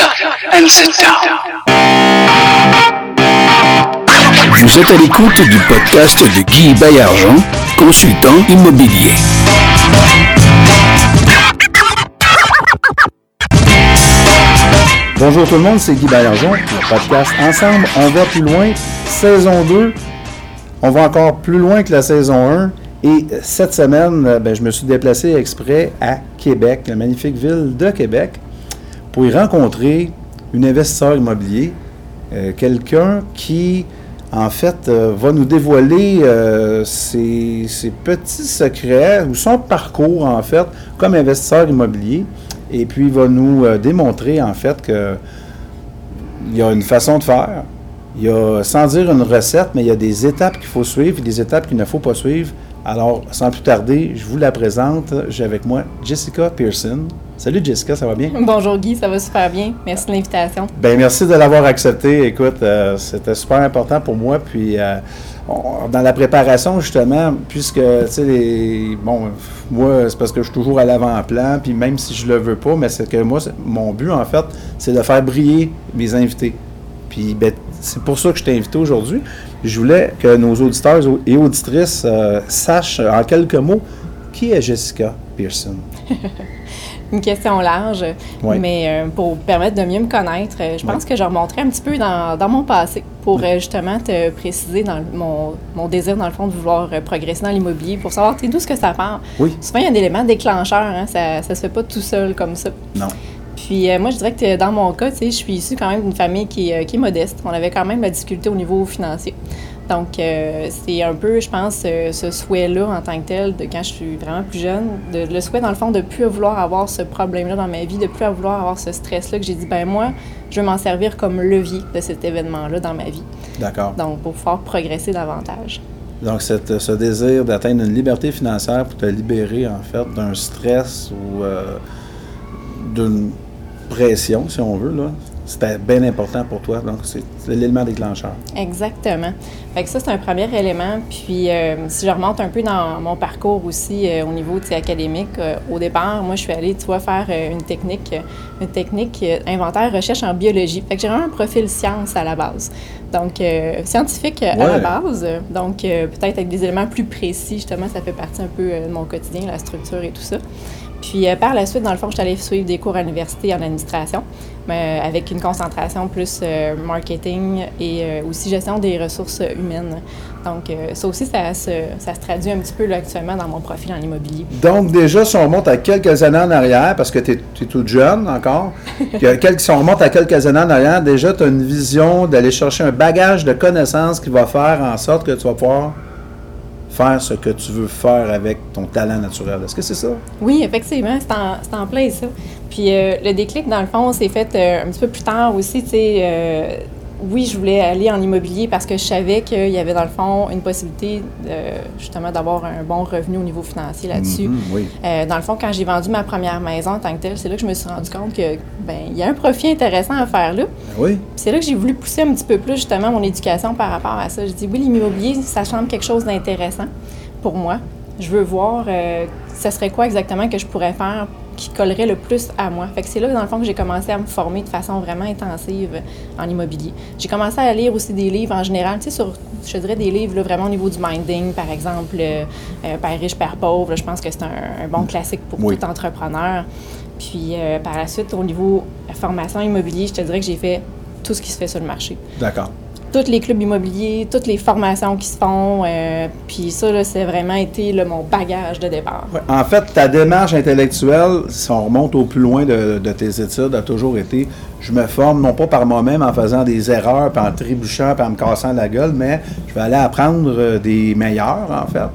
up and sit down. Vous êtes à l'écoute du podcast de Guy Bayargent, consultant immobilier. Bonjour tout le monde, c'est Guy Bayargent, le podcast Ensemble, on va plus loin, saison 2. On va encore plus loin que la saison 1. Et cette semaine, ben, je me suis déplacé exprès à Québec, la magnifique ville de Québec, pour y rencontrer une investisseur immobilier, euh, quelqu'un qui, en fait, euh, va nous dévoiler euh, ses, ses petits secrets ou son parcours, en fait, comme investisseur immobilier. Et puis, va nous euh, démontrer, en fait, que il y a une façon de faire. Il y a, sans dire une recette, mais il y a des étapes qu'il faut suivre et des étapes qu'il ne faut pas suivre. Alors, sans plus tarder, je vous la présente. J'ai avec moi Jessica Pearson. Salut Jessica, ça va bien? Bonjour Guy, ça va super bien. Merci de l'invitation. Ben merci de l'avoir accepté. Écoute, euh, c'était super important pour moi. Puis euh, on- dans la préparation justement, puisque tu sais, bon, moi c'est parce que je suis toujours à l'avant-plan. Puis même si je le veux pas, mais c'est que moi, mon but en fait, c'est de faire briller mes invités. Puis ben, c'est pour ça que je t'ai invité aujourd'hui. Je voulais que nos auditeurs et auditrices euh, sachent en quelques mots qui est Jessica Pearson? Une question large, mais euh, pour permettre de mieux me connaître, euh, je pense que je remonterai un petit peu dans, dans mon passé pour euh, justement te préciser dans le- mon, mon désir, dans le fond, de vouloir progresser dans l'immobilier, pour savoir d'où ce que ça part. Oui. Souvent, il y a un élément déclencheur, hein, ça ne se fait pas tout seul comme ça. Non. Puis euh, moi, je dirais que dans mon cas, je suis issue quand même d'une famille qui est modeste. On avait quand même la difficulté au niveau financier. Donc, euh, c'est un peu, je pense, euh, ce souhait-là en tant que tel, de quand je suis vraiment plus jeune, de, le souhait, dans le fond, de plus vouloir avoir ce problème-là dans ma vie, de plus vouloir avoir ce stress-là, que j'ai dit, ben moi, je vais m'en servir comme levier de cet événement-là dans ma vie. D'accord. Donc, pour pouvoir progresser davantage. Donc, cette- ce désir d'atteindre une liberté financière pour te libérer, en fait, d'un stress ou euh, d'une pression, si on veut, là, c'était bien important pour toi. Donc, c'est l'élément déclencheur. Exactement. Fait que ça, c'est un premier élément. Puis, euh, si je remonte un peu dans mon parcours aussi euh, au niveau académique, euh, au départ, moi, je suis allée, tu vois, faire une technique, une technique inventaire recherche en biologie. Fait que j'ai vraiment un profil science à la base. Donc, scientifique à la base. Donc, peut-être avec des éléments plus précis, justement, ça fait partie un peu de mon quotidien, la structure et tout ça. Puis par la suite, dans le fond, je suis allée suivre des cours à l'université en administration, mais euh, avec une concentration plus euh, marketing et euh, aussi gestion des ressources humaines. Donc ça aussi, ça se, ça se traduit un petit peu là, actuellement dans mon profil en immobilier. Donc, déjà, si on remonte à quelques années en arrière, parce que tu es, toute jeune encore, que si on remonte à quelques années en arrière, déjà, tu as une vision d'aller chercher un bagage de connaissances qui va faire en sorte que tu vas pouvoir faire ce que tu veux faire avec ton talent naturel. Est-ce que c'est ça? Oui, effectivement, c'est en, en plein ça. Puis euh, le déclic, dans le fond, s'est fait euh, un petit peu plus tard aussi, tu sais. Oui, je voulais aller en immobilier parce que je savais qu'il y avait, dans le fond, une possibilité, de, justement, d'avoir un bon revenu au niveau financier là-dessus. Mhm, oui. Euh, dans le fond, quand j'ai vendu ma première maison en tant que telle, c'est là que je me suis rendu compte que ben il y a un profit intéressant à faire là. Ben oui. C'est là que j'ai voulu pousser un petit peu plus justement mon éducation par rapport à ça. Je dis oui, l'immobilier, ça semble quelque chose d'intéressant pour moi. Je veux voir euh, ça serait quoi exactement que je pourrais faire qui collerait le plus à moi? Fait que c'est là, dans le fond, que j'ai commencé à me former de façon vraiment intensive en immobilier. J'ai commencé à lire aussi des livres en général, tu sais, sur, je dirais des livres là, vraiment au niveau du minding, par exemple, euh, euh, Père riche, Père pauvre. Là, je pense que c'est un, un bon classique pour Oui. tout entrepreneur. Puis euh, par la suite, au niveau formation immobilier, je te dirais que j'ai fait tout ce qui se fait sur le marché D'accord. Tous les clubs immobiliers, toutes les formations qui se font. euh, puis ça, c'est vraiment été mon bagage de départ. En fait, ta démarche intellectuelle, si on remonte au plus loin de, de tes études, a toujours été je me forme non pas par moi-même en faisant des erreurs, puis en trébuchant, puis en me cassant la gueule, mais je vais aller apprendre euh, des meilleurs, en fait,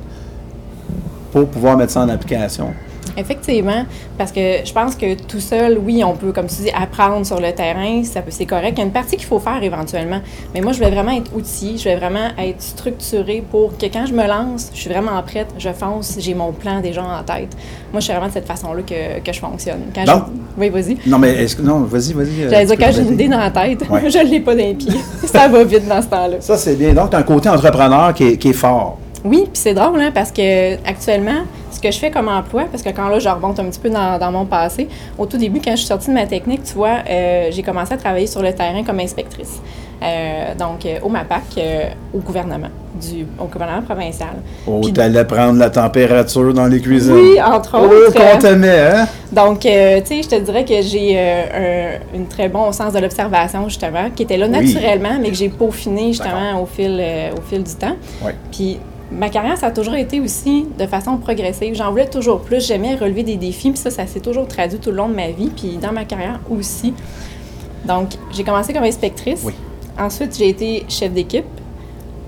pour pouvoir mettre ça en application. Effectivement, parce que je pense que tout seul, oui, on peut, comme tu dis, apprendre sur le terrain, ça peut, c'est correct. Il y a une partie qu'il faut faire éventuellement. Mais moi, je vais vraiment être outillée, je vais vraiment être structurée pour que quand je me lance, je suis vraiment prête, je fonce, j'ai mon plan déjà en tête. Moi, je suis vraiment de cette façon-là que, que je fonctionne. Quand je... Oui, vas-y. Non, mais est-ce que. Non, vas-y, vas-y. euh, J'allais dire, quand j'ai une idée dans la tête, Ouais. je ne l'ai pas dans les pieds. ça va vite dans ce temps-là. Ça, c'est bien. Donc, tu as un côté entrepreneur qui est, qui est fort. Oui, puis c'est drôle, hein, parce que actuellement, ce que je fais comme emploi, parce que quand là, je remonte un petit peu dans, dans mon passé, au tout début, quand je suis sortie de ma technique, tu vois, euh, j'ai commencé à travailler sur le terrain comme inspectrice. Euh, donc, euh, au MAPAC, euh, au gouvernement, du, au gouvernement provincial. Oh, t'allais prendre la température dans les cuisines. Oui, entre Oh, autres. qu'on t'aimait, hein? Donc, euh, tu sais, je te dirais que j'ai euh, un, une très bon sens de l'observation, justement, qui était là Oui. naturellement, mais que j'ai peaufiné, justement, au fil, euh, au fil du temps. Oui. Puis, ma carrière, ça a toujours été aussi de façon progressive. J'en voulais toujours plus. J'aimais relever des défis, puis ça, ça s'est toujours traduit tout le long de ma vie, puis dans ma carrière aussi. Donc, j'ai commencé comme inspectrice. Oui. Ensuite, j'ai été chef d'équipe.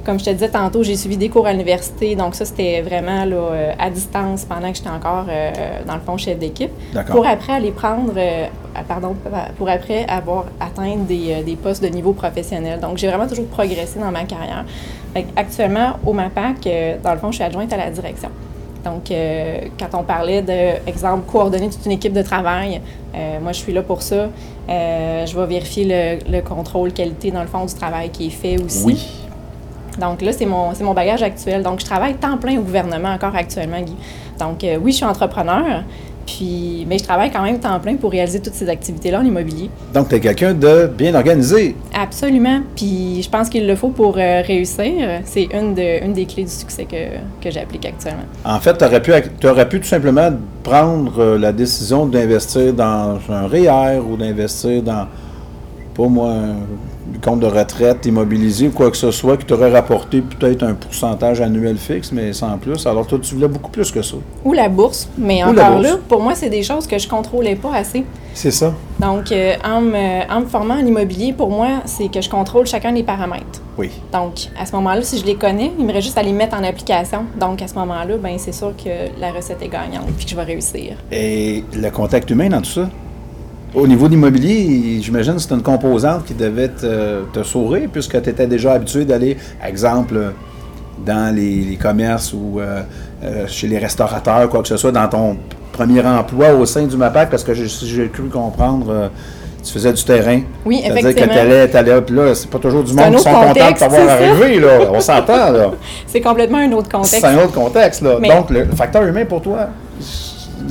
Comme je te disais tantôt, j'ai suivi des cours à l'université, donc ça, c'était vraiment là, euh, à distance pendant que j'étais encore, euh, dans le fond, chef d'équipe. Pour après aller prendre, euh, ah, pardon, pour après avoir atteint des, des postes de niveau professionnel. Donc, j'ai vraiment toujours progressé dans ma carrière. Actuellement, au MAPAC, euh, dans le fond, je suis adjointe à la direction. Donc, euh, quand on parlait de, exemple, coordonner toute une équipe de travail, euh, moi, je suis là pour ça. Euh, je vais vérifier le, le contrôle qualité, dans le fond, du travail qui est fait aussi. Oui. Donc là, c'est mon, mon bagage actuel. Donc, je travaille temps plein au gouvernement encore actuellement, Guy. Donc, oui, je suis entrepreneur, puis, mais je travaille quand même temps plein pour réaliser toutes ces activités-là en immobilier. Donc, t'es quelqu'un de bien organisé. Absolument. Puis, je pense qu'il le faut pour euh, réussir. C'est une, de, une des clés du succès que, que j'applique actuellement. En fait, tu aurais pu, pu tout simplement prendre euh, la décision d'investir dans un REER ou d'investir dans, pas moi, compte de retraite immobilisé ou quoi que ce soit qui t'aurait rapporté peut-être un pourcentage annuel fixe, mais sans plus. Alors, toi, tu voulais beaucoup plus que ça. Ou la bourse. Mais Ou encore bourse. là, pour moi, c'est des choses que je contrôlais pas assez. C'est ça. Donc, euh, en, me, en me formant en immobilier, pour moi, c'est que je contrôle chacun des paramètres. Oui. Donc, à ce moment-là, si je les connais, il me reste juste à les mettre en application. Donc, à ce moment-là, ben c'est sûr que la recette est gagnante puis que je vais réussir. Et le contact humain dans tout ça? Au niveau de l'immobilier, j'imagine que c'est une composante qui devait te, te sourire puisque tu étais déjà habitué d'aller, exemple, dans les, les commerces ou euh, euh, chez les restaurateurs, quoi que ce soit, dans ton premier emploi au sein du MAPAC, parce que j'ai- si j'ai cru comprendre, euh, tu faisais du terrain. Oui, C'est-à-dire que effectivement. tu allais, t'allais- puis là, c'est pas toujours du C'est monde qui sont contents de t'avoir c'est arrivé, là. On s'entend, là. C'est complètement un autre C'est contexte. un autre contexte, là. Mais- Donc, le facteur humain pour toi,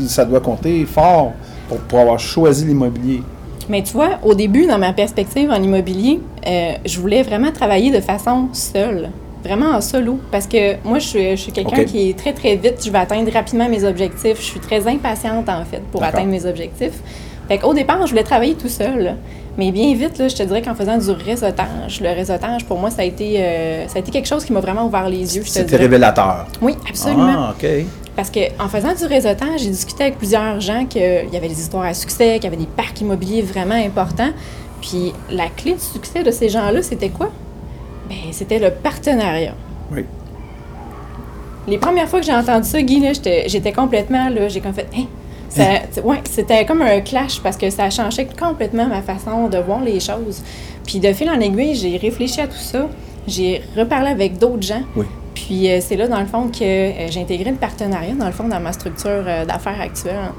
ça doit compter fort pour, pour avoir choisi l'immobilier. Mais tu vois, au début, dans ma perspective en immobilier, euh, je voulais vraiment travailler de façon seule. Vraiment en solo. Parce que moi, je suis, je suis quelqu'un qui est très, très vite. Je vais atteindre rapidement mes objectifs. Je suis très impatiente, en fait, pour atteindre mes objectifs. Fait qu'au départ, je voulais travailler tout seul. Mais bien vite, là, je te dirais qu'en faisant du réseautage, le réseautage, pour moi, ça a été, euh, ça a été quelque chose qui m'a vraiment ouvert les yeux. C'était révélateur. Oui, absolument. Ah, OK. Parce qu'en faisant du réseautage, j'ai discuté avec plusieurs gens qu'il y avait des histoires à succès, qu'il y avait des parcs immobiliers vraiment importants. Puis la clé du succès de ces gens-là, c'était quoi? Ben, c'était le partenariat. Oui. Les premières fois que j'ai entendu ça, Guy, j'étais complètement, là, j'ai comme fait, Hein? Ça- t- ouais, c'était comme un clash parce que ça changeait complètement ma façon de voir les choses. Puis de fil en aiguille, j'ai réfléchi à tout ça. J'ai reparlé avec d'autres gens. Oui. Puis euh, c'est là, dans le fond, que euh, j'ai intégré le partenariat, dans le fond, dans ma structure euh, d'affaires actuelle.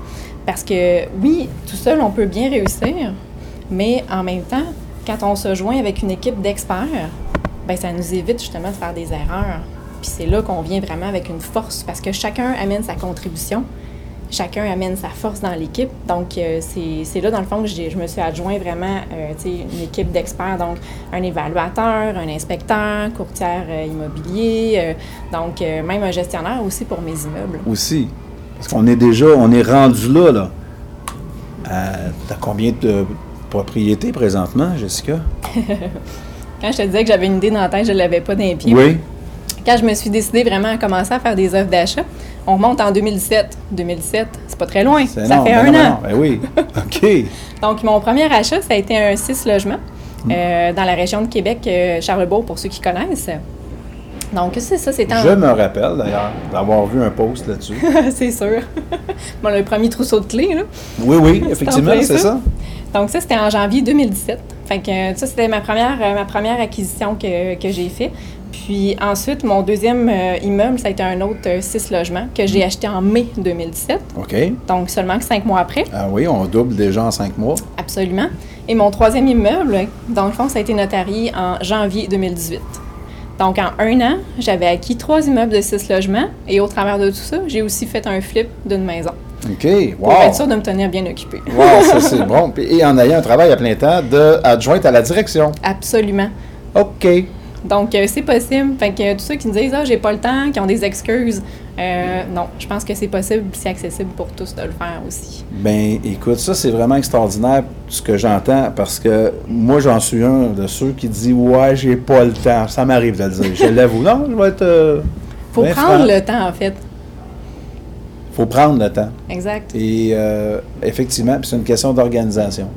Parce que oui, tout seul, on peut bien réussir, mais en même temps, quand on se joint avec une équipe d'experts, ben ça nous évite justement de faire des erreurs. Puis c'est là qu'on vient vraiment avec une force, parce que chacun amène sa contribution, chacun amène sa force dans l'équipe. Donc, euh, c'est là, dans le fond, que je me suis adjoint vraiment euh, une équipe d'experts, donc un évaluateur, un inspecteur, courtière euh, immobilier, euh, donc même un gestionnaire aussi pour mes immeubles. Aussi. Parce qu'on est déjà, on est rendu là, là. T'as combien de propriétés présentement, Jessica? Quand je te disais que j'avais une idée dans la tête, je ne l'avais pas dans les pieds. Oui. Quand je me suis décidée vraiment à commencer à faire des offres d'achat, on remonte en 2017. 2017, c'est pas très loin. C'est Ça fait Ben un non, an. ben non, ben oui. OK. Donc, mon premier achat, ça a été un 6 logements Hmm. euh, dans la région de Québec, euh, Charlebourg, pour ceux qui connaissent. Donc, c'est ça, c'était en... Je me rappelle d'ailleurs d'avoir vu un post là-dessus. c'est sûr. bon, le premier trousseau de clés, là. Oui, oui, effectivement, c'est ça. ça. Donc ça, c'était en janvier 2017. Fait que euh, ça, c'était ma première, euh, ma première acquisition que, que j'ai fait. Puis ensuite, mon deuxième euh, immeuble, ça a été un autre euh, six logements que Hmm. j'ai acheté en mai 2017. OK. Donc seulement que cinq mois après. Ah oui, on double déjà en cinq mois. Absolument. Et mon troisième immeuble, dans le fond, ça a été notarié en janvier 2018. Donc, en un an, j'avais acquis trois immeubles de six logements et au travers de tout ça, j'ai aussi fait un flip d'une maison OK, pour être sûr de me tenir bien occupée. Wow, ça c'est bon. Et en ayant un travail à plein temps de adjointe à la direction. Absolument. OK. Donc, euh, c'est possible. Fait que euh, tous ceux qui me disent Ah, j'ai pas le temps, qui ont des excuses, euh, non, je pense que c'est possible, c'est accessible pour tous de le faire aussi. Ben, écoute, ça, c'est vraiment extraordinaire ce que j'entends parce que moi, j'en suis un de ceux qui dit Ouais, j'ai pas le temps. Ça m'arrive de le dire. Je l'avoue. Non, je vais être. faut prendre franc. le temps, en fait. Faut prendre le temps. Exact. Et euh, effectivement, c'est une question d'organisation.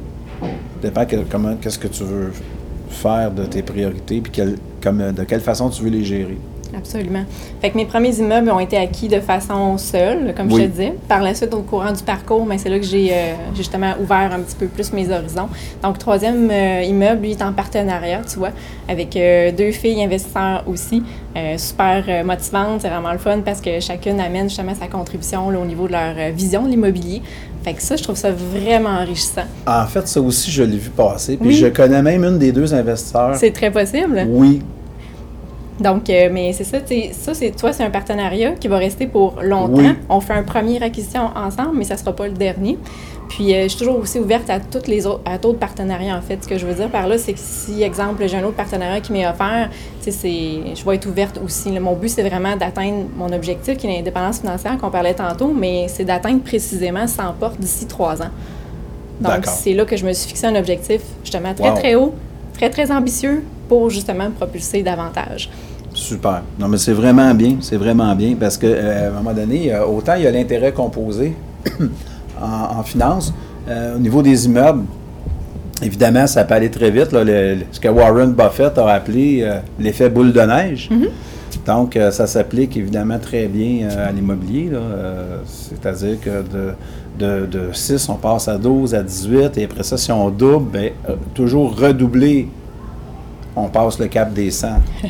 Ça dépend que- comment, qu'est-ce que tu veux faire de tes priorités, puis quel- comme, de quelle façon tu veux les gérer. Absolument. Fait que mes premiers immeubles ont été acquis de façon seule, comme je te disais. Par la suite, au courant du parcours, ben, c'est là que j'ai euh, justement ouvert un petit peu plus mes horizons. Donc, troisième euh, immeuble, lui, est en partenariat, tu vois, avec euh, deux filles investisseurs aussi. Super motivantes, c'est vraiment le fun parce que chacune amène justement sa contribution là, au niveau de leur vision de l'immobilier. Fait que ça, je trouve ça vraiment enrichissant. En fait, ça aussi, je l'ai vu passer. Puis Oui. je connais même une des deux investisseurs. C'est très possible. Oui. Donc, euh, mais c'est ça, ça, c'est, toi, c'est un partenariat qui va rester pour longtemps. Oui. On fait un premier acquisition ensemble, mais ça ne sera pas le dernier. Puis, euh, je suis toujours aussi ouverte à toutes les autres, à d'autres partenariats, en fait. Ce que je veux dire par là, c'est que si, exemple, j'ai un autre partenariat qui m'est offert, tu sais, c'est, je vais être ouverte aussi. là. Mon but, c'est vraiment d'atteindre mon objectif, qui est l'indépendance financière qu'on parlait tantôt, mais c'est d'atteindre précisément 100 portes d'ici trois ans. Donc, c'est là que je me suis fixé un objectif, justement, très, Wow. très haut, très, très ambitieux pour, justement, me propulser davantage. Super. Non, mais c'est vraiment bien. C'est vraiment bien parce que euh, à un moment donné, euh, autant il y a l'intérêt composé en, en finance, euh, au niveau des immeubles, évidemment, ça peut aller très vite. là, le- le- ce que Warren Buffett a appelé euh, l'effet boule de neige. Donc, euh, ça s'applique évidemment très bien à l'immobilier. C'est-à-dire que de, de, de 6, on passe à 12, à 18, et après ça, si on double, euh, toujours redoubler, on passe le cap des 100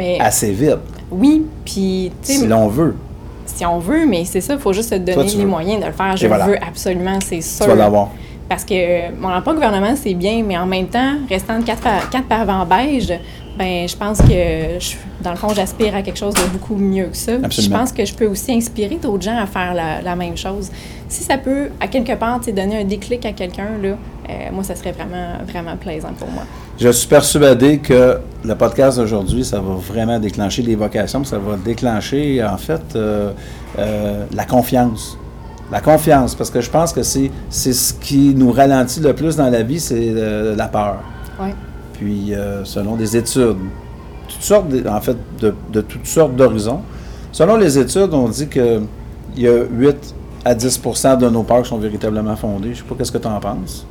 Mais assez vite, oui, puis si l'on veut. si on veut, mais c'est ça, il faut juste se donner les veux. moyens de le faire. Je veux absolument, c'est sûr. Tu vas l'avoir. Parce que euh, mon emploi gouvernement, c'est bien, mais en même temps, restant de quatre, par, quatre par avant beige, ben, je pense que, je- dans le fond, j'aspire à quelque chose de beaucoup mieux que ça. Je pense que je peux aussi inspirer d'autres gens à faire la, la même chose. Si ça peut, à quelque part, donner un déclic à quelqu'un, là, euh, moi, ça serait vraiment, vraiment plaisant pour moi. Je suis persuadé que le podcast d'aujourd'hui, ça va vraiment déclencher les vocations, ça va déclencher, en fait, euh, euh, la confiance. La confiance, parce que je pense que c'est ce qui nous ralentit le plus dans la vie, c'est euh, la peur. Ouais. Puis, selon des études, toutes sortes, de- en fait, de, de toutes sortes d'horizons, selon les études, on dit que il y a 8 à 10% de nos peurs qui sont véritablement fondées. Je sais pas qu'est-ce que tu en penses.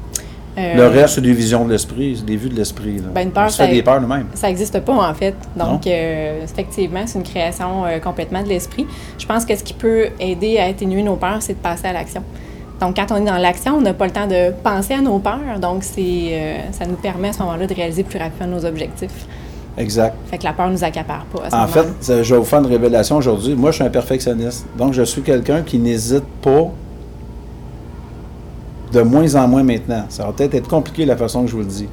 Euh, Le reste, c'est des visions de l'esprit, c'est des vues de l'esprit. Ben, une peur, On se fait ça- des peurs nous-mêmes. Ça n'existe pas, en fait. Donc, euh, effectivement, c'est une création euh, complètement de l'esprit. Je pense que ce qui peut aider à atténuer nos peurs, c'est de passer à l'action. Donc, quand on est dans l'action, on n'a pas le temps de penser à nos peurs. Donc, c'est, ça nous permet à ce moment-là de réaliser plus rapidement nos objectifs. Exact. Fait que la peur ne nous accapare pas à ce En fait, je vais vous faire une révélation aujourd'hui. Moi, je suis un perfectionniste. Donc, je suis quelqu'un qui n'hésite pas de moins en moins maintenant. Ça va peut-être être compliqué la façon que je vous le dis.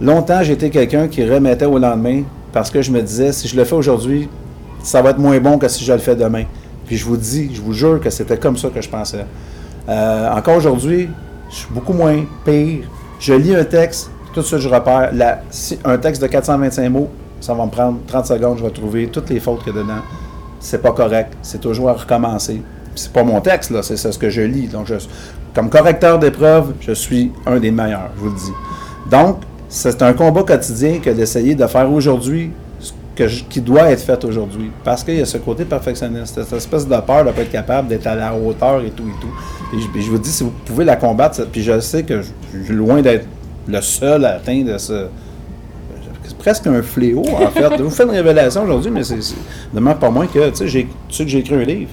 Longtemps, j'étais quelqu'un qui remettait au lendemain parce que je me disais, si je le fais aujourd'hui, ça va être moins bon que si je le fais demain. Puis je vous dis, je vous jure que c'était comme ça que je pensais. Euh, encore aujourd'hui, je suis beaucoup moins pire. Je lis un texte, tout de suite je repère. Un texte de 425 mots, ça va me prendre 30 secondes, je vais trouver toutes les fautes qu'il y a dedans. C'est pas correct. C'est toujours à recommencer. C'est pas mon texte, là, c'est ce que je lis. Donc, je, comme correcteur d'épreuve, je suis un des meilleurs, je vous le dis. Donc, c'est un combat quotidien que d'essayer de faire aujourd'hui ce qui doit être fait aujourd'hui. Parce qu'il y a ce côté perfectionniste, cette espèce de peur de ne pas être capable d'être à la hauteur et tout et tout. Et je, je vous dis, si vous pouvez la combattre, puis je sais que je, suis loin d'être le seul à atteindre ce. Presque un fléau, en fait. Vous fais une révélation aujourd'hui, mais c'est demande pas moins que, tu sais, j'ai écrit un livre.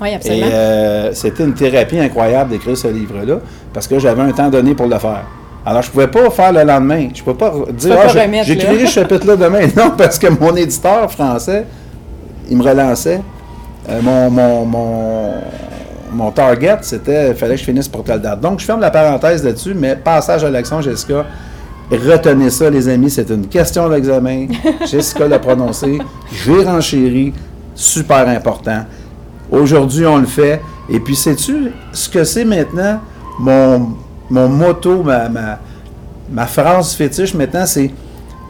Oui, Et absolument. euh, c'était une thérapie incroyable d'écrire ce livre-là, parce que j'avais un temps donné pour le faire. Alors, je ne pouvais pas faire le lendemain. Je ne peux pas dire, ah, j'écrirai ce chapitre-là demain. Non, parce que mon éditeur français, il me relançait. Euh, mon, mon, mon, mon target, c'était, il fallait que je finisse pour telle date. Donc, je ferme la parenthèse là-dessus, mais passage à l'action, Jessica. Retenez ça, les amis, c'est une question d'examen. Jessica l'a prononcé. J'ai renchéri. Super important. Aujourd'hui, on le fait. Et puis, sais-tu ce que c'est maintenant? Mon, mon motto, ma, ma, ma phrase fétiche maintenant, c'est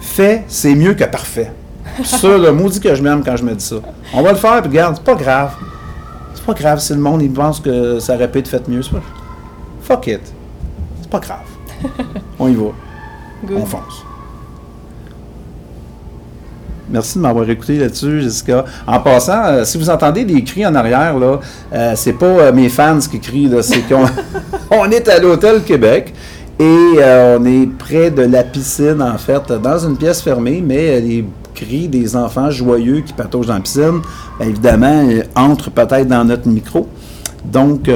fait, c'est mieux que parfait. ça, le maudit que je m'aime quand je me dis ça. On va le faire, puis regarde, c'est pas grave. C'est pas grave si le monde il pense que ça aurait pu être fait mieux. Pas... Fuck it. C'est pas grave. On y va. Good. On fonce. Merci de m'avoir écouté là-dessus, Jessica. En passant, euh, si vous entendez des cris en arrière, là, euh, c'est pas euh, mes fans qui crient, là, c'est qu'on on est à l'Hôtel Québec et euh, on est près de la piscine, en fait, dans une pièce fermée, mais les cris des enfants joyeux qui pataugent dans la piscine, ben, évidemment, entrent peut-être dans notre micro. Donc,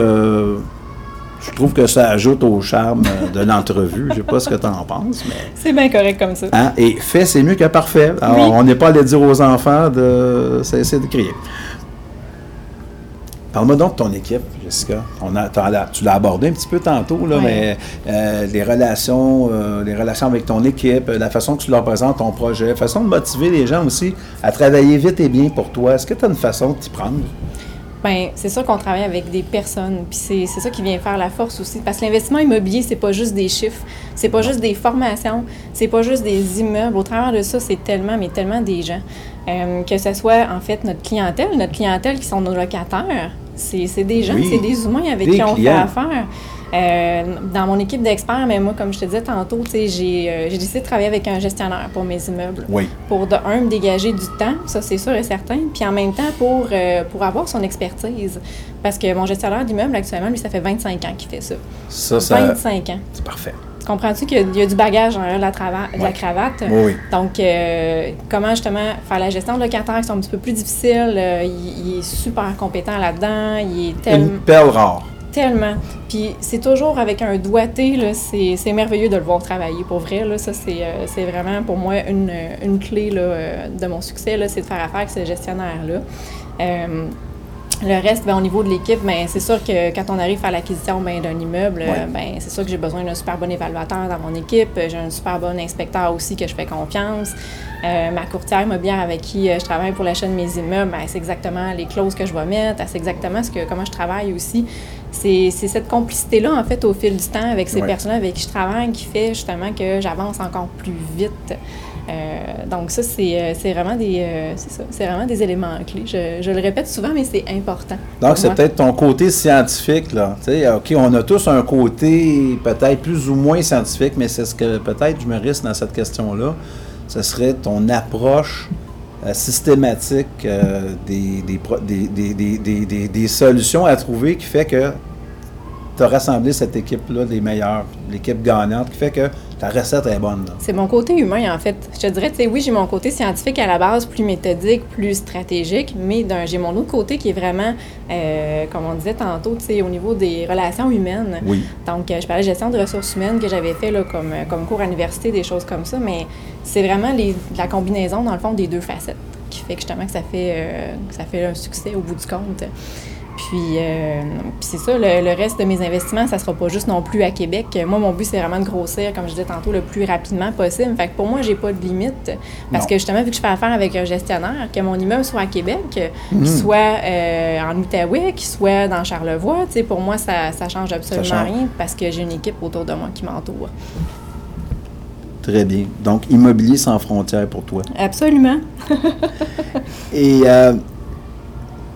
je trouve que ça ajoute au charme euh, de l'entrevue. Je sais pas ce que tu en penses, mais... C'est bien correct comme ça. Hein? Et fait, c'est mieux que parfait. Alors, Oui. on n'est pas allé dire aux enfants de cesser de crier. Parle-moi donc de ton équipe, Jessica. On a, t'as- tu l'as abordé un petit peu tantôt, là, mais euh, les relations, euh, les relations avec ton équipe, la façon que tu leur présentes ton projet, la façon de motiver les gens aussi à travailler vite et bien pour toi. Est-ce que tu as une façon de t'y prendre? Ben, c'est sûr qu'on travaille avec des personnes, puis c'est c'est ça qui vient faire la force aussi. Parce que l'investissement immobilier, c'est pas juste des chiffres, c'est pas juste des formations, c'est pas juste des immeubles. Au travers de ça, c'est tellement, mais tellement des gens. Euh, que ce soit, en fait, notre clientèle, notre clientèle qui sont nos locataires, c'est c'est des gens, Oui. c'est des humains avec Des qui on clients. fait affaire. Euh, dans mon équipe d'experts, mais moi, comme je te disais tantôt, j'ai euh, j'ai décidé de travailler avec un gestionnaire pour mes immeubles Oui. pour de un me dégager du temps, ça c'est sûr et certain, puis en même temps pour, euh, pour avoir son expertise. Parce que mon gestionnaire d'immeuble actuellement, lui, ça fait 25 ans qu'il fait ça. Ça, ça 25 ans. c'est parfait. Comprends-tu qu'il y a- il y, a du bagage en de la, la cravate? Oui, oui. Donc, euh, comment justement faire la gestion de locataires qui sont un petit peu plus difficiles? euh, il, il est super compétent là-dedans, il est tellement... Une perle rare. Tellement. Puis c'est toujours avec un doigté, là, c'est, c'est merveilleux de le voir travailler. Pour vrai, là, ça, c'est, euh, c'est vraiment pour moi une, une clé là, euh, de mon succès, là, c'est de faire affaire avec ce gestionnaire-là. Euh, le reste, ben, au niveau de l'équipe, ben, c'est sûr que quand on arrive à l'acquisition ben, d'un immeuble, Ouais. euh, ben, c'est sûr que j'ai besoin d'un super bon évaluateur dans mon équipe. J'ai un super bon inspecteur aussi que je fais confiance. Euh, ma courtière immobilière avec qui euh, je travaille pour l'achat de mes immeubles, ben, c'est exactement les clauses que je vais mettre, c'est exactement ce que, comment je travaille aussi. C'est cette complicité-là, en fait, au fil du temps avec ces Ouais. personnes avec qui je travaille qui fait justement que j'avance encore plus vite. Euh, donc ça, c'est euh, c'est vraiment, des, euh, ça, c'est vraiment des éléments clés. Je, je le répète souvent, mais c'est important. Donc, c'est peut-être ton côté scientifique, là. OK, on a tous un côté peut-être plus ou moins scientifique, mais c'est ce que peut-être je me risque dans cette question-là. Ce serait ton approche systématique euh, des, des- des- des- des- des solutions à trouver qui fait que tu as rassemblé cette équipe-là des meilleurs, l'équipe gagnante, qui fait que ta recette est bonne. C'est mon côté humain, en fait. Je te dirais, tu sais, oui, j'ai mon côté scientifique à la base, plus méthodique, plus stratégique, mais j'ai mon autre côté qui est vraiment, euh, comme on disait tantôt, tu sais, au niveau des relations humaines. Oui. Donc, euh, je parlais de gestion de ressources humaines que j'avais fait là, comme, euh, comme cours à l'université, des choses comme ça, mais c'est vraiment les, la combinaison, dans le fond, des deux facettes qui fait que justement que ça fait, euh, que ça fait un succès au bout du compte. Puis, euh, puis c'est ça, le, le reste de mes investissements, ça sera pas juste non plus à Québec. Moi, mon but, c'est vraiment de grossir, comme je disais tantôt, le plus rapidement possible. Fait que pour moi, j'ai pas de limite. Parce Non. que justement, vu que je fais affaire avec un gestionnaire, que mon immeuble soit à Québec, qu'il soit euh, en Outaouais, qu'il soit dans Charlevoix, tu sais, pour moi, ça, ça change absolument change. rien parce que j'ai une équipe autour de moi qui m'entoure. Très bien. Donc, immobilier sans frontières pour toi. Absolument. Et euh,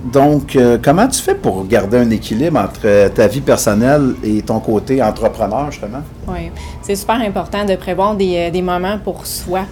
donc, euh, comment tu fais pour garder un équilibre entre euh, ta vie personnelle et ton côté entrepreneur, justement? Oui, c'est super important de prévoir des, euh, des moments pour soi.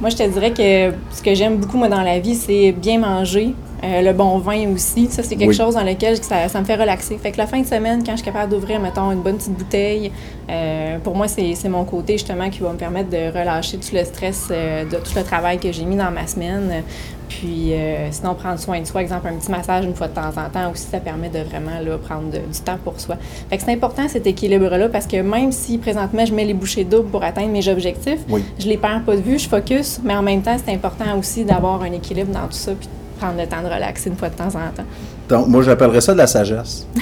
Moi, je te dirais que ce que j'aime beaucoup, moi, dans la vie, c'est bien manger, euh, le bon vin aussi. Ça, c'est quelque Oui. chose dans lequel ça, ça me fait relaxer. Fait que la fin de semaine, quand je suis capable d'ouvrir, mettons, une bonne petite bouteille, euh, pour moi, c'est c'est mon côté, justement, qui va me permettre de relâcher tout le stress euh, de tout le travail que j'ai mis dans ma semaine. Puis, euh, sinon, prendre soin de soi, exemple, un petit massage une fois de temps en temps aussi, ça permet de vraiment là, prendre de- du temps pour soi. Fait que c'est important cet équilibre-là parce que même si présentement je mets les bouchées doubles pour atteindre mes objectifs, Oui. je les perds pas de vue, je focus, mais en même temps, c'est important aussi d'avoir un équilibre dans tout ça puis de prendre le temps de relaxer une fois de temps en temps. Donc, moi, j'appellerais ça de la sagesse.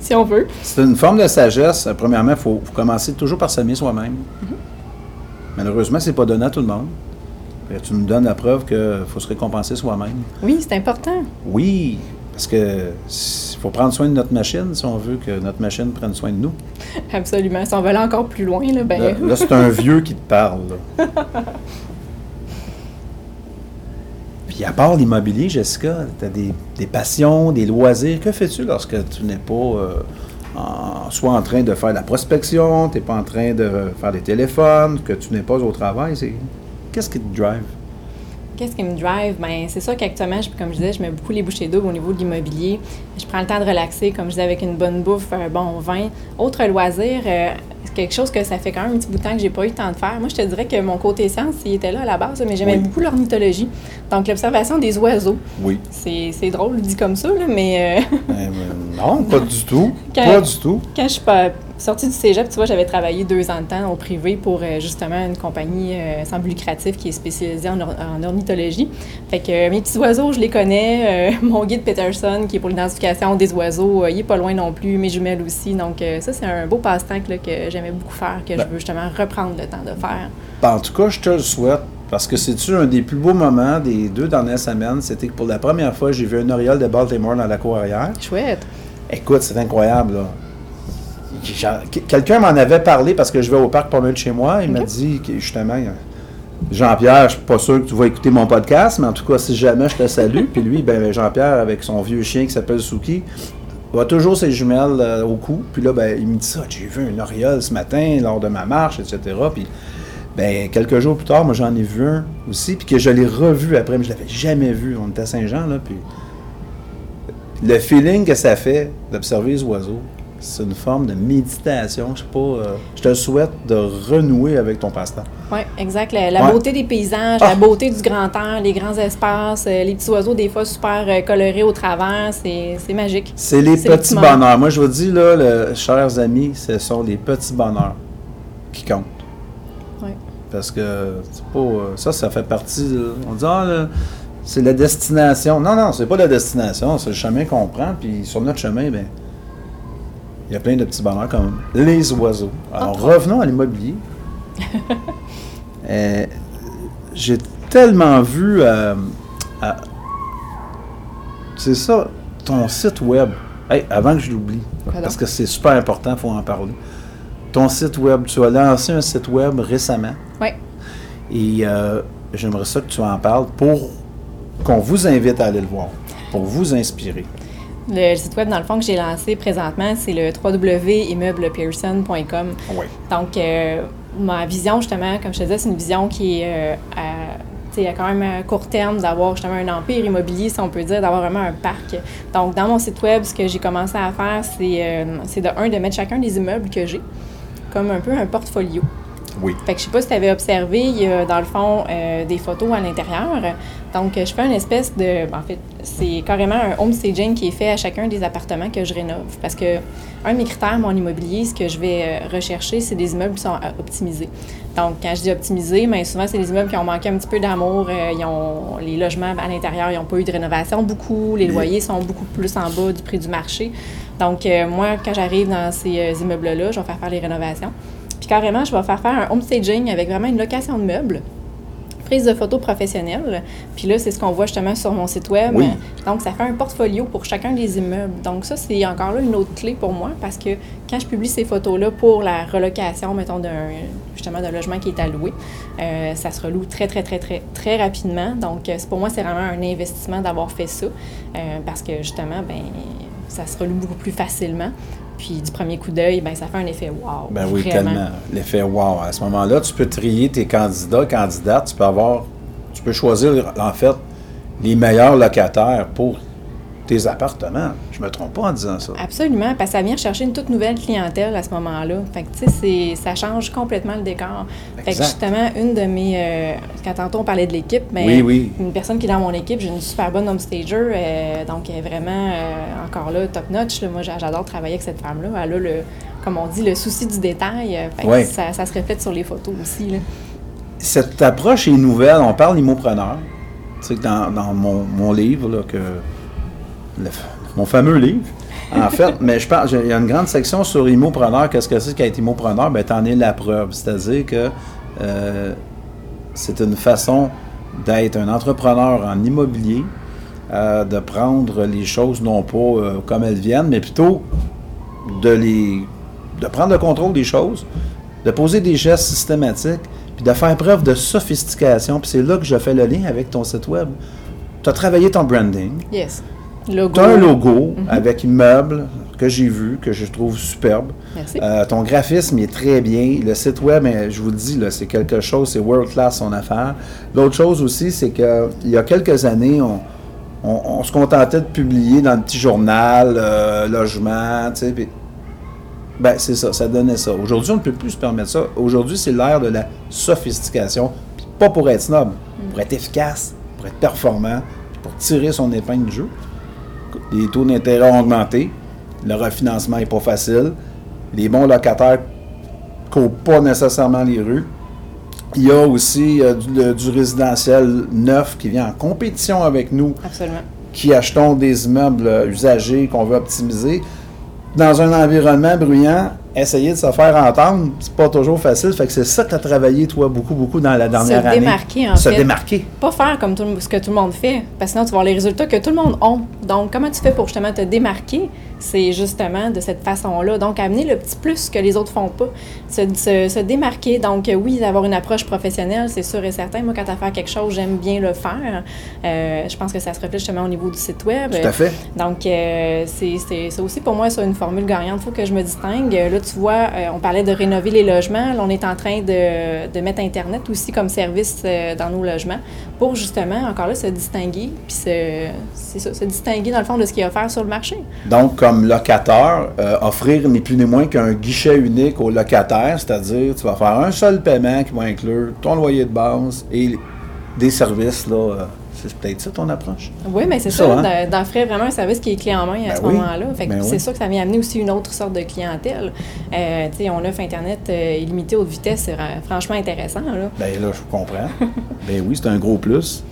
Si on veut. C'est une forme de sagesse. Premièrement, il faut, faut commencer toujours par s'aimer soi-même. Malheureusement, c'est pas donné à tout le monde. Tu nous donnes la preuve qu'il faut se récompenser soi-même. Oui, c'est important. Oui, parce que il faut prendre soin de notre machine si on veut que notre machine prenne soin de nous. Absolument. Si on va aller encore plus loin, là, ben, Là, là, c'est un vieux qui te parle. là. Puis à part l'immobilier, Jessica, tu as des, des passions, des loisirs. Que fais-tu lorsque tu n'es pas euh, en- soit en train de faire la prospection, tu n'es pas en train de faire des téléphones, que tu n'es pas au travail? C'est... Qu'est-ce qui te drive? Qu'est-ce qui me drive? Ben, c'est sûr qu'actuellement, comme je disais, je mets beaucoup les bouchées doubles au niveau de l'immobilier. Je prends le temps de relaxer, comme je disais, avec une bonne bouffe, un bon vin. Autre loisir, euh, c'est quelque chose que ça fait quand même un petit bout de temps que j'ai pas eu le temps de faire. Moi, je te dirais que mon côté science, il était là à la base, mais j'aimais Oui. beaucoup l'ornithologie. Donc, l'observation des oiseaux. Oui. C'est c'est drôle dit comme ça, là, mais euh, Ben, ben, non, pas du tout. Quand- Pas du tout. quand je suis pas sortie du cégep, tu vois, j'avais travaillé deux ans de temps au privé pour euh, justement une compagnie euh, sans but lucratif qui est spécialisée en, or- en ornithologie. Fait que euh, mes petits oiseaux, je les connais. Euh, mon guide Peterson, qui est pour l'identification des oiseaux, il est pas loin non plus. Mes jumelles aussi. Donc, ça, c'est un beau passe-temps que, j'aimais beaucoup faire, que Ben. je veux justement reprendre le temps de faire. Ben, en tout cas, je te le souhaite. Parce que c'est-tu un des plus beaux moments des deux dernières semaines? C'était que pour la première fois, j'ai vu un oriole de Baltimore dans la cour arrière. Chouette. Écoute, c'est incroyable, là. Quelqu'un m'en avait parlé parce que je vais au parc pas loin de chez moi. Il m'a dit que justement, Jean-Pierre, je suis pas sûr que tu vas écouter mon podcast, mais en tout cas, si jamais je te salue. Puis lui, ben, Jean-Pierre, avec son vieux chien qui s'appelle Suki, a toujours ses jumelles euh, au cou. Puis là, ben, il me dit ça, j'ai vu un oriole ce matin lors de ma marche, etc. Puis ben, quelques jours plus tard, moi, j'en ai vu un aussi, puis que je l'ai revu après, mais je l'avais jamais vu. On était à Saint-Jean, là, puis le feeling que ça fait d'observer les oiseaux, c'est une forme de méditation. Je sais pas, euh, je te souhaite de renouer avec ton passe-temps. Oui, exact. La, la Ouais. beauté des paysages, Ah. la beauté du grand air, les grands espaces, euh, les petits oiseaux, des fois super euh, colorés au travers, c'est magique. C'est les petits bonheurs. Moi, je vous dis, là, le- chers amis, ce sont les petits bonheurs qui comptent. Ouais. Parce que c'est pas, ça, ça fait partie. on dit, ah, là, c'est la destination. Non, non, c'est pas la destination, c'est le chemin qu'on prend. Puis sur notre chemin, ben, il y a plein de petits bonheurs comme les oiseaux. Alors, revenons à l'immobilier. Euh, J'ai tellement vu. euh, à- c'est ça, ton site web. Hey, avant que je l'oublie, parce que c'est super important, il faut en parler. Ton site web, tu as lancé un site web récemment. Oui. Et euh, j'aimerais ça que tu en parles pour qu'on vous invite à aller le voir, pour vous inspirer. Le site web, dans le fond, que j'ai lancé présentement, c'est le www.immeublespearson.com. Oui. Donc, euh, ma vision, justement, comme je te disais, c'est une vision qui est euh, à, quand même à court terme d'avoir justement un empire immobilier, si on peut dire, d'avoir vraiment un parc. Donc, dans mon site web, ce que j'ai commencé à faire, c'est euh, c'est de un, de mettre chacun des immeubles que j'ai comme un peu un portfolio. Oui. Fait que je sais pas si tu avais observé, il y a dans le fond euh, des photos à l'intérieur. Donc, je fais une espèce de. ben, en fait, c'est carrément un home staging qui est fait à chacun des appartements que je rénove. Parce que un de mes critères, mon immobilier, ce que je vais euh, rechercher, c'est des immeubles qui sont euh, optimisés. Donc, quand je dis optimisés, bien souvent, c'est des immeubles qui ont manqué un petit peu d'amour. euh, ils ont, les logements à l'intérieur, ils n'ont pas eu de rénovation beaucoup. Les loyers sont beaucoup plus en bas du prix du marché. Donc, moi, quand j'arrive dans ces immeubles-là, je vais faire faire les rénovations. Puis carrément, je vais faire faire un home staging avec vraiment une location de meubles, prise de photos professionnelles. Puis là, c'est ce qu'on voit justement sur mon site web. Oui. Donc, ça fait un portfolio pour chacun des immeubles. Donc, ça, c'est encore là une autre clé pour moi parce que quand je publie ces photos-là pour la relocation, mettons, d'un justement d'un logement qui est alloué, euh, ça se reloue très, très, très, très, très rapidement. Donc, euh, pour moi, c'est vraiment un investissement d'avoir fait ça euh, parce que justement, ben ça se reloue beaucoup plus facilement. Puis du premier coup d'œil, ben ça fait un effet wow. Ben oui, vraiment. tellement. L'effet wow. À ce moment-là, tu peux trier tes candidats, candidates. Tu peux avoir, tu peux choisir en fait les meilleurs locataires pour tes appartements. Je me trompe pas en disant ça. Absolument, parce que ça vient chercher une toute nouvelle clientèle à ce moment-là. Fait que, tu sais, ça change complètement le décor. Fait que, Exact. justement, une de mes... euh, quand tantôt on parlait de l'équipe, mais Oui, oui. une personne qui est dans mon équipe, j'ai une super bonne homestager, euh, donc elle est vraiment, euh, encore là, top-notch. Moi, j'a- j'adore travailler avec cette femme-là. Elle a, le, comme on dit, le souci du détail. fait que Ouais. ça, ça se reflète sur les photos aussi, là. Cette approche est nouvelle. On parle immopreneur. Tu sais, que dans, dans mon, mon livre, là, que, le- mon fameux livre, en fait, mais je pense, il y a une grande section sur immopreneur. Qu'est-ce que c'est qu'être immopreneur? Ben, t'en es la preuve. C'est-à-dire que euh, c'est une façon d'être un entrepreneur en immobilier, euh, de prendre les choses non pas euh, comme elles viennent, mais plutôt de les de prendre le contrôle des choses, de poser des gestes systématiques, puis de faire preuve de sophistication. Puis c'est là que je fais le lien avec ton site web. Tu as travaillé ton branding. Yes. Logo. As un logo avec immeuble que j'ai vu, que je trouve superbe. Merci. Euh, ton graphisme il est très bien. Le site web, je vous le dis, c'est quelque chose, c'est world class son affaire. L'autre chose aussi, c'est que il y a quelques années, on, on- on se contentait de publier dans le petit journal, euh, logement, tu sais. Ben, c'est ça, ça donnait ça. Aujourd'hui, on ne peut plus se permettre ça. Aujourd'hui, c'est l'ère de la sophistication. Pas pour être snob, pour être efficace, pour être performant, puis pour tirer son épingle du jeu. Les taux d'intérêt ont augmenté. Le refinancement n'est pas facile. Les bons locataires ne courent pas nécessairement les rues. Il y a aussi euh, du, le- du résidentiel neuf qui vient en compétition avec nous Absolument. qui achetons des immeubles euh, usagés qu'on veut optimiser. Dans un environnement bruyant, essayer de se faire entendre, c'est pas toujours facile. Fait que c'est ça que tu as travaillé, toi, beaucoup, beaucoup dans la dernière année. démarquer, en Se fait. démarquer. Pas faire comme tout le- ce que tout le monde fait, parce que sinon tu vas avoir les résultats que tout le monde a. Donc, comment tu fais pour justement te démarquer? C'est justement de cette façon-là. Donc, amener le petit plus que les autres font pas. Se, se- se démarquer. Donc, euh, oui, d'avoir une approche professionnelle, c'est sûr et certain. Moi, quand tu as à faire quelque chose, j'aime bien le faire. Euh, je pense que ça se reflète justement au niveau du site Web. Tout à fait. Donc, euh, c'est aussi pour moi ça une formule gagnante. Il faut que je me distingue. Là, tu vois, on parlait de rénover les logements. Là, on est en train de, de mettre Internet aussi comme service dans nos logements pour justement, encore là, se distinguer. Puis se, c'est ça, se distinguer dans le fond de ce qu'il y a à faire sur le marché. Donc, comme locateur, euh, offrir ni plus ni moins qu'un guichet unique au locataire, c'est-à-dire tu vas faire un seul paiement qui va inclure ton loyer de base et des services. là. euh, c'est peut-être ça ton approche? Oui, mais c'est Ça, ça, hein? d'offrir vraiment un service qui est clé en main à Ben ce oui. moment-là. Ben c'est oui. sûr que ça vient amener aussi une autre sorte de clientèle. Euh, on offre Internet euh, illimité haute vitesse, c'est ra- franchement intéressant. Là. Ben là, je comprends. ben oui, c'est un gros plus.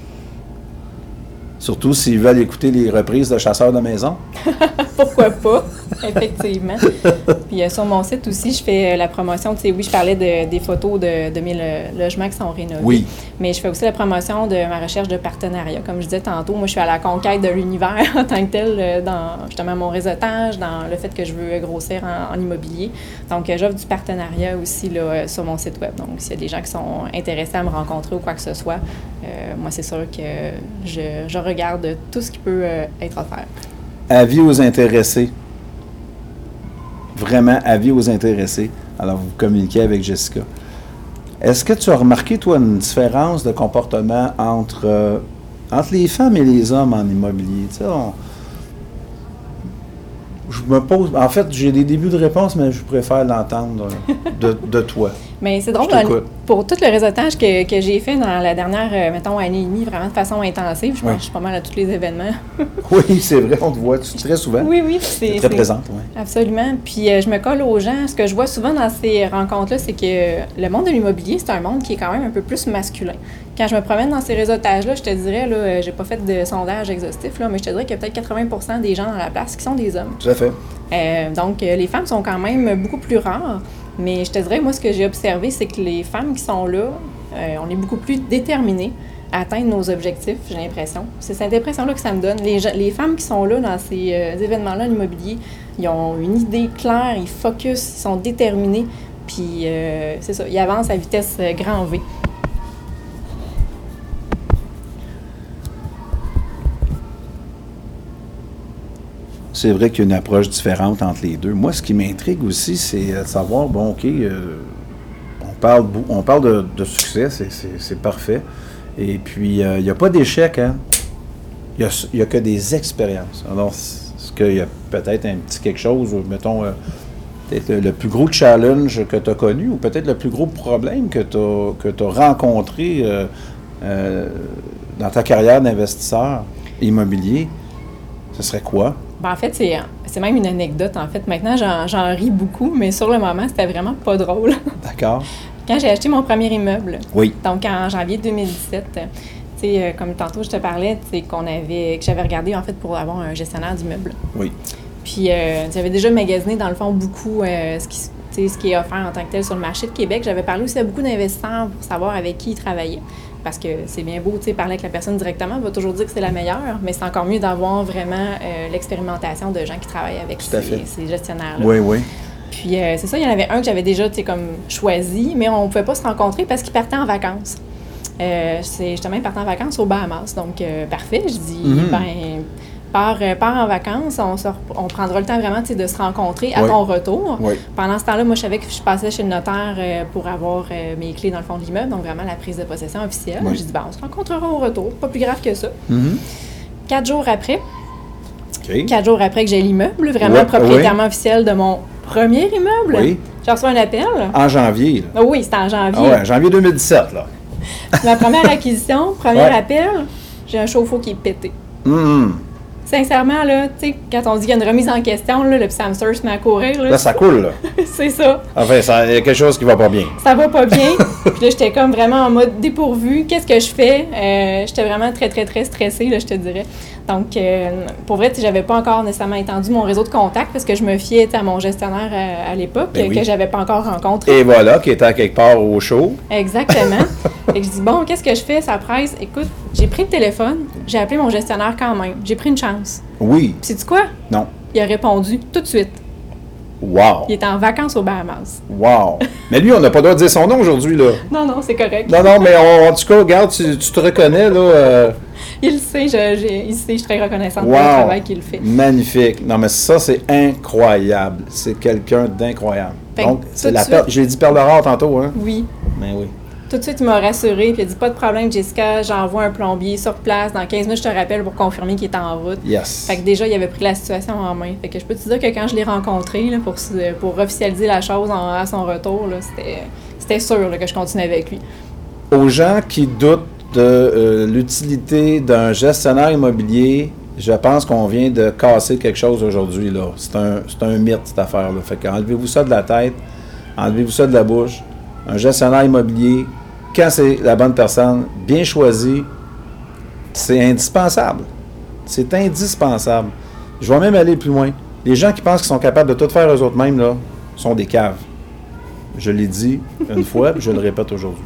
Surtout s'ils veulent écouter les reprises de chasseurs de maison. Pourquoi pas, effectivement. Puis euh, sur mon site aussi, je fais euh, la promotion. Tu sais, oui, je parlais de- des photos de, de mes lo- logements qui sont rénovés. Oui. Mais je fais aussi la promotion de ma recherche de partenariat. Comme je disais tantôt, moi, je suis à la conquête de l'univers en tant que tel, euh, dans justement mon réseautage, dans le fait que je veux grossir en, en immobilier. Donc, euh, j'offre du partenariat aussi là, euh, sur mon site web. Donc, s'il y a des gens qui sont intéressés à me rencontrer ou quoi que ce soit, euh, moi, c'est sûr que je, je regarde tout ce qui peut euh, être offert. Avis aux intéressés. Vraiment, avis aux intéressés. Alors, vous communiquez avec Jessica. Est-ce que tu as remarqué, toi, une différence de comportement entre, euh, entre les femmes et les hommes en immobilier? Tu sais, je me pose. En fait, j'ai des débuts de réponse, mais je préfère l'entendre de, de toi. Mais c'est drôle, t'écoute. pour tout le réseautage que, que j'ai fait dans la dernière, euh, mettons, année et demie, vraiment de façon intensive, je pense Oui. que je suis pas mal à tous les événements. Oui, c'est vrai, on te voit très souvent. oui, oui, c'est es très présente, oui. Absolument. Puis euh, je me colle aux gens. Ce que je vois souvent dans ces rencontres-là, c'est que le monde de l'immobilier, c'est un monde qui est quand même un peu plus masculin. Quand je me promène dans ces réseautages-là, je te dirais, là, euh, j'ai pas fait de sondage exhaustif, là, mais je te dirais qu'il y a peut-être 80% des gens dans la place qui sont des hommes. Tout à fait. Euh, donc, euh, les femmes sont quand même beaucoup plus rares. Mais je te dirais, moi, ce que j'ai observé, c'est que les femmes qui sont là, euh, on est beaucoup plus déterminées à atteindre nos objectifs, j'ai l'impression. C'est cette impression-là que ça me donne. Les, les femmes qui sont là dans ces euh, événements-là, l'immobilier, ils ont une idée claire, ils focus, ils sont déterminés, puis euh, c'est ça, ils avancent à vitesse grand V. C'est vrai qu'il y a une approche différente entre les deux. Moi, ce qui m'intrigue aussi, c'est euh, de savoir, bon, OK, euh, on parle, de, succès, c'est- parfait. Et puis, euh, il n'y a pas d'échec, hein? Il n'y a, que des expériences. Alors, est-ce qu'il y a peut-être un petit quelque chose, mettons, peut-être le, plus gros challenge que tu as connu, ou peut-être le plus gros problème que tu as, rencontré dans ta carrière d'investisseur immobilier, ce serait quoi? Ben, en fait, c'est, c'est même une anecdote. En fait, maintenant, j'en, ris beaucoup, mais sur le moment, c'était vraiment pas drôle. D'accord? Quand j'ai acheté mon premier immeuble, Oui. donc en janvier 2017, tu sais, euh, comme tantôt je te parlais, qu'on avait, que j'avais regardé en fait pour avoir un gestionnaire d'immeuble. Oui. Puis euh, j'avais déjà magasiné dans le fond beaucoup euh, ce qui, ce qui est offert en tant que tel sur le marché de Québec. J'avais parlé aussi à beaucoup d'investisseurs pour savoir avec qui ils travaillaient. Parce que c'est bien beau, tu sais, parler avec la personne directement, on va toujours dire que c'est la meilleure, mais c'est encore mieux d'avoir vraiment euh, l'expérimentation de gens qui travaillent avec ces, gestionnaires-là. Oui, oui. Puis euh, c'est ça, il y en avait un que j'avais déjà, tu sais, comme choisi, mais on ne pouvait pas se rencontrer parce qu'il partait en vacances. Euh, c'est justement, il partait en vacances aux Bahamas. Donc, parfait. Je dis, Mhm. ben, pars, euh, en vacances, on, se rep- on prendra le temps vraiment de se rencontrer à Oui. ton retour. Oui. Pendant ce temps-là, moi, je savais que je passais chez le notaire euh, pour avoir euh, mes clés dans le fond de l'immeuble, donc vraiment la prise de possession officielle. Oui. Je dis, ben, on se rencontrera au retour, pas plus grave que ça. Mhm. Quatre jours après, quatre jours après que j'ai l'immeuble, vraiment propriétairement officiel de mon premier immeuble, Oui. j'ai reçu un appel. En janvier. là. Ah oui, c'était en janvier. Ah ouais, janvier 2017, là. Ma première acquisition, premier Ouais. appel, j'ai un chauffe-eau qui est pété. Hum. Sincèrement, là, tu sais, quand on dit qu'il y a une remise en question, là, le hamster se met à courir, là, Là, ça coule, c'est ça. Enfin, il y a quelque chose qui va pas bien. Ça va pas bien. Puis là, j'étais comme vraiment en mode dépourvu. Qu'est-ce que je fais? Euh, j'étais vraiment très, très, très stressée, là, je te dirais. Donc, euh, pour vrai, j'avais pas encore nécessairement étendu mon réseau de contacts parce que je me fiais à mon gestionnaire euh, à, l'époque Ben oui. que j'avais pas encore rencontré. Et voilà, qui était à quelque part au show. Exactement. et je dis, bon, qu'est-ce que je fais? Ça presse? Écoute, j'ai pris le téléphone, j'ai appelé mon gestionnaire quand même. J'ai pris une chance. Oui. Puis, sais-tu quoi? Non. Il a répondu tout de suite. Wow. Il était en vacances aux Bahamas. Wow. Mais lui, on n'a pas le droit de dire son nom aujourd'hui, là. Non, non, c'est correct. Non, non, mais on- en tout cas, regarde, tu, tu te reconnais, là. euh, Il le sait, je, il sait, je suis très reconnaissante pour le travail qu'il fait. Magnifique. Non, mais ça, c'est incroyable. C'est quelqu'un d'incroyable. Donc, c'est la suite- perle. J'ai dit perle rare tantôt, hein? Oui. Mais oui. Tout de suite, il m'a rassuré, puis il a dit pas de problème, Jessica, j'envoie un plombier sur place. Dans 15 minutes, je te rappelle pour confirmer qu'il est en route. Yes. Fait que déjà, il avait pris la situation en main. Fait que je peux te dire que quand je l'ai rencontré, là, pour, pour officialiser la chose en- à son retour, c'était, sûr là, que je continuais avec lui. Aux gens qui doutent de euh, l'utilité d'un gestionnaire immobilier, je pense qu'on vient de casser quelque chose aujourd'hui. C'est un, c'est un mythe, cette affaire-là. Fait qu'enlevez-vous ça de la tête, enlevez-vous ça de la bouche. Un gestionnaire immobilier, quand c'est la bonne personne, bien choisi, c'est indispensable. C'est indispensable. Je vais même aller plus loin. Les gens qui pensent qu'ils sont capables de tout faire eux autres mêmes, là, sont des caves. Je l'ai dit une fois, puis je le répète aujourd'hui.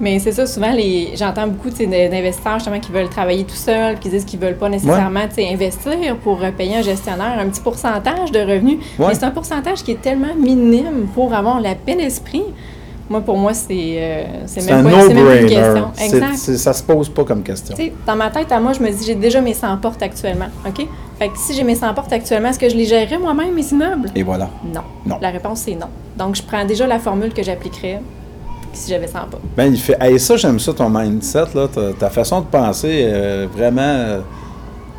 Mais c'est ça, souvent, les, j'entends beaucoup d'investisseurs justement qui veulent travailler tout seuls, qui disent qu'ils veulent pas nécessairement investir pour euh, payer un gestionnaire un petit pourcentage de revenus. Ouais. Mais c'est un pourcentage qui est tellement minime pour avoir la paix d'esprit. Moi, pour moi, c'est, euh, même, pas, même pas une question. Exact. c'est- Ça se pose pas comme question. Dans ma tête, à moi, je me dis, j'ai déjà mes 100 portes actuellement. OK? Fait que si j'ai mes 100 portes actuellement, est-ce que je les gérerais moi-même, mes immeubles? Et voilà. Non. Non. La réponse, c'est non. Donc, je prends déjà la formule que j'appliquerais si j'avais 100 portes. Ben, il fait. Hey, ça, j'aime ça, ton mindset, là, ta, ta façon de penser, euh, vraiment euh,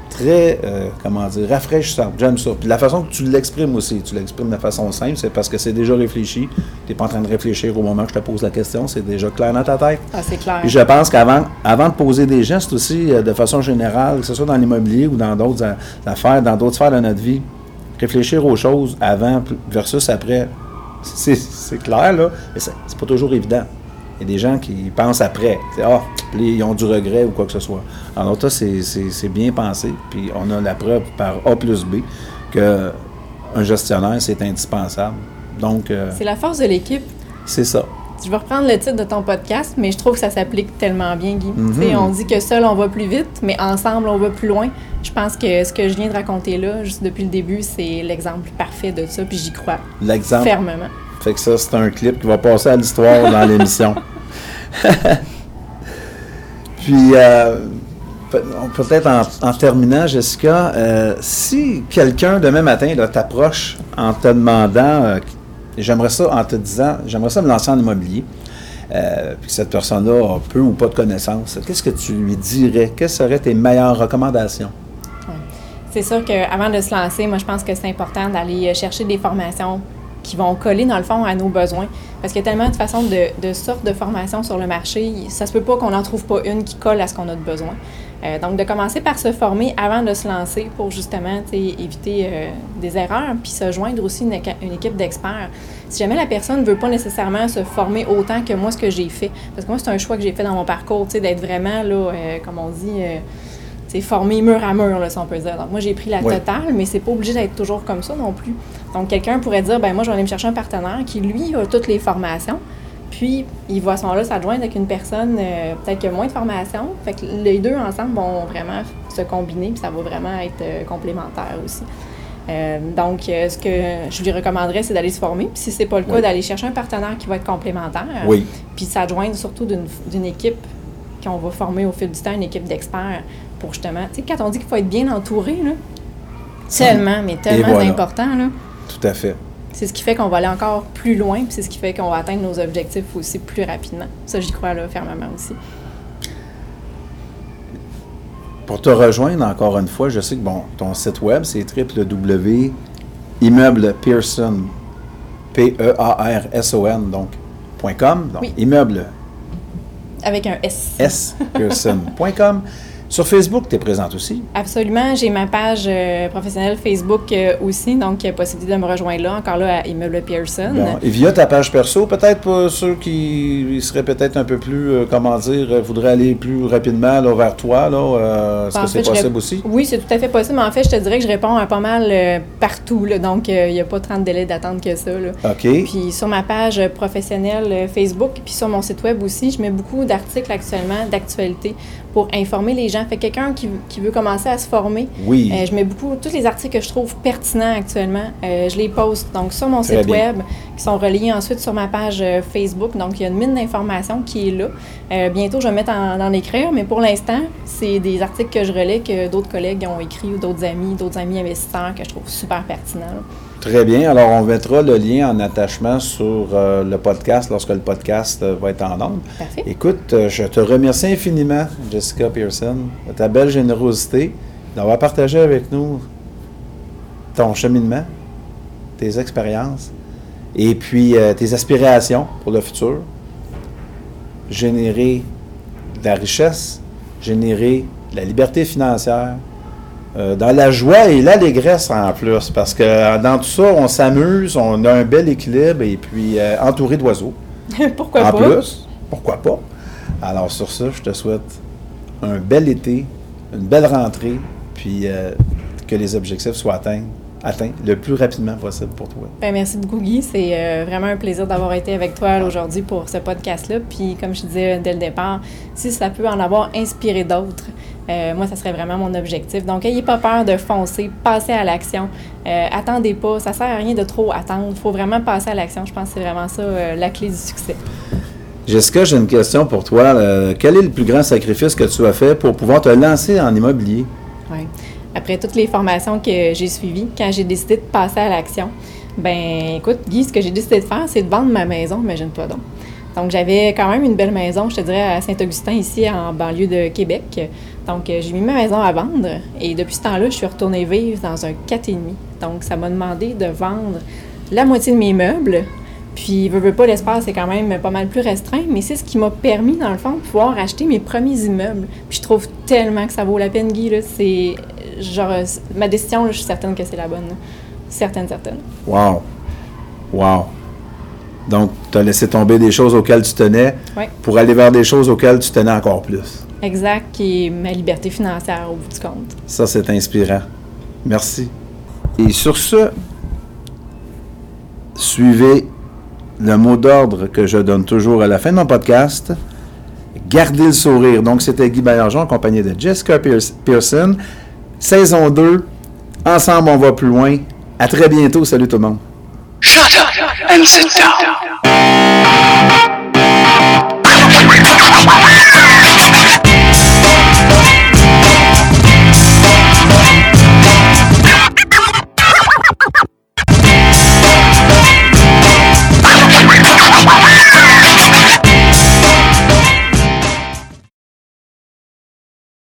très, euh, comment dire, rafraîchissante. J'aime ça. Puis la façon que tu l'exprimes aussi, tu l'exprimes de façon simple, c'est parce que c'est déjà réfléchi. Tu n'es pas en train de réfléchir au moment que je te pose la question, c'est déjà clair dans ta tête. Ah, c'est clair. Puis je pense qu'avant avant de poser des gestes aussi, euh, de façon générale, que ce soit dans l'immobilier ou dans d'autres affaires, dans d'autres sphères de notre vie, réfléchir aux choses avant versus après, c'est clair, là, mais c'est pas toujours évident. Il y a des gens qui pensent après. Ah, puis ils ont du regret ou quoi que ce soit. Alors, ça, c'est- bien pensé. Puis on a la preuve par A plus B que un gestionnaire, c'est indispensable. Donc, euh, C'est la force de l'équipe. c'est ça. Je vais reprendre le titre de ton podcast, mais je trouve que ça s'applique tellement bien, Guy. Mhm. On dit que seul, on va plus vite, mais ensemble, on va plus loin. Je pense que ce que je viens de raconter là, juste depuis le début, c'est l'exemple parfait de ça, puis j'y crois L'exemple. fermement. Fait que ça, c'est un clip qui va passer à l'histoire dans l'émission. Puis, euh, peut-être en, en terminant, Jessica, euh, si quelqu'un demain matin t'approche en te demandant, euh, j'aimerais ça, en te disant, j'aimerais ça me lancer en immobilier, euh, puis que cette personne-là a peu ou pas de connaissances, qu'est-ce que tu lui dirais? Quelles seraient tes meilleures recommandations? C'est sûr qu'avant de se lancer, moi, je pense que c'est important d'aller chercher des formations qui vont coller, dans le fond, à nos besoins. Parce qu'il y a tellement de façons de, de sortes de formations sur le marché. Ça se peut pas qu'on n'en trouve pas une qui colle à ce qu'on a de besoin. Euh, donc, de commencer par se former avant de se lancer pour justement éviter euh, des erreurs, puis se joindre aussi une, une équipe d'experts. Si jamais la personne ne veut pas nécessairement se former autant que moi, ce que j'ai fait, parce que moi, c'est un choix que j'ai fait dans mon parcours, d'être vraiment, là, euh, comme on dit, c'est formé mur à mur, là, si on peut dire. Donc, moi, j'ai pris la Ouais. totale, mais c'est pas obligé d'être toujours comme ça non plus. Donc, quelqu'un pourrait dire, ben moi, je vais aller me chercher un partenaire qui, lui, a toutes les formations. Puis, il va à ce moment-là s'adjoindre avec une personne euh, peut-être qui a moins de formation. Fait que les deux ensemble vont vraiment se combiner, puis ça va vraiment être euh, complémentaire aussi. Euh, donc, ce que je lui recommanderais, c'est d'aller se former. Puis, si c'est pas le cas, Oui. d'aller chercher un partenaire qui va être complémentaire. Oui. Puis, s'adjoindre surtout d'une équipe qu'on va former au fil du temps, une équipe d'experts pour justement. Tu sais, quand on dit qu'il faut être bien entouré, là, tellement, mais tellement voilà. important, là. Tout à fait. C'est ce qui fait qu'on va aller encore plus loin, puis c'est ce qui fait qu'on va atteindre nos objectifs aussi plus rapidement. Ça, j'y crois là, fermement aussi. Pour te rejoindre encore une fois, je sais que bon, ton site web, c'est www.immeuble-pearson, P-E-A-R-S-O-N, donc, .com, donc Oui. immeuble Avec un S. S, Pearson.com. Sur Facebook, tu es présente aussi? Absolument. J'ai ma page euh, professionnelle Facebook euh, aussi, donc il y a possibilité de me rejoindre là, encore là, à Immeuble Pearson. Bon, et via ta page perso, peut-être pour ceux qui seraient peut-être un peu plus, euh, comment dire, voudraient aller plus rapidement là, vers toi, là, est-ce que c'est possible rép- aussi? Oui, c'est tout à fait possible. En fait, je te dirais que je réponds à pas mal partout. là. donc, il n'y a pas tant de délai d'attente que ça. là. OK. Puis sur ma page professionnelle Facebook, puis sur mon site web aussi, je mets beaucoup d'articles actuellement d'actualité pour informer les gens. Fait que quelqu'un qui, qui veut commencer à se former, Oui. euh, je mets beaucoup, tous les articles que je trouve pertinents actuellement, euh, je les poste donc sur mon Très site bien. web, qui sont reliés ensuite sur ma page euh, Facebook. Donc il y a une mine d'informations qui est là. Euh, bientôt, je vais mettre en, en écrire, mais pour l'instant, c'est des articles que je relais que d'autres collègues ont écrits ou d'autres amis, d'autres amis investisseurs que je trouve super pertinents. là. Très bien. Alors, on mettra le lien en attachement sur euh, le podcast lorsque le podcast euh, va être en ondes. Parfait. Écoute, euh, je te remercie infiniment, Jessica Pearson, de ta belle générosité, d'avoir partagé avec nous ton cheminement, tes expériences et puis tes aspirations pour le futur. Générer de la richesse, générer de la liberté financière, euh, dans la joie et l'allégresse en plus, parce que dans tout ça, on s'amuse, on a un bel équilibre et puis euh, entouré d'oiseaux. Pourquoi en pas? plus, pourquoi pas? Alors sur ça, je te souhaite un bel été, une belle rentrée, puis euh, que les objectifs soient atteints, atteints le plus rapidement possible pour toi. Ben, merci beaucoup, Guy. C'est vraiment un plaisir d'avoir été avec toi là, aujourd'hui pour ce podcast-là. Puis, comme je disais dès le départ, si ça peut en avoir inspiré d'autres, euh, moi, ça serait vraiment mon objectif. Donc, ayez pas peur de foncer, passez à l'action. Euh, attendez pas, ça sert à rien de trop attendre. Il faut vraiment passer à l'action. Je pense que c'est vraiment ça euh, la clé du succès. Jessica, j'ai une question pour toi. Quel est le plus grand sacrifice que tu as fait pour pouvoir te lancer en immobilier? Ouais. Après toutes les formations que j'ai suivies, quand j'ai décidé de passer à l'action, ben écoute, Guy, ce que j'ai décidé de faire, c'est de vendre ma maison, imagine-toi donc. Donc, j'avais quand même une belle maison, je te dirais, à Saint-Augustin, ici, en banlieue de Québec. Donc, euh, j'ai mis ma maison à vendre et depuis ce temps-là, je suis retournée vivre dans un 4,5. Donc, ça m'a demandé de vendre la moitié de mes meubles. Puis, veux, veux pas, l'espace est quand même pas mal plus restreint, mais c'est ce qui m'a permis, dans le fond, de pouvoir acheter mes premiers immeubles. Puis, je trouve tellement que ça vaut la peine, Guy. C'est genre, ma décision, là, je suis certaine que c'est la bonne. là. Certaine, certaine. Wow! Wow! Donc, tu as laissé tomber des choses auxquelles tu tenais pour aller vers des choses auxquelles tu tenais encore plus. Exact, qui est ma liberté financière au bout du compte. Ça, c'est inspirant. Merci. Et sur ce, suivez le mot d'ordre que je donne toujours à la fin de mon podcast. Gardez le sourire. Donc, c'était Guy Baillargeon, accompagné de Jessica Pears- Pearson. Saison 2. Ensemble, on va plus loin. À très bientôt. Salut tout le monde. Shut up and sit down.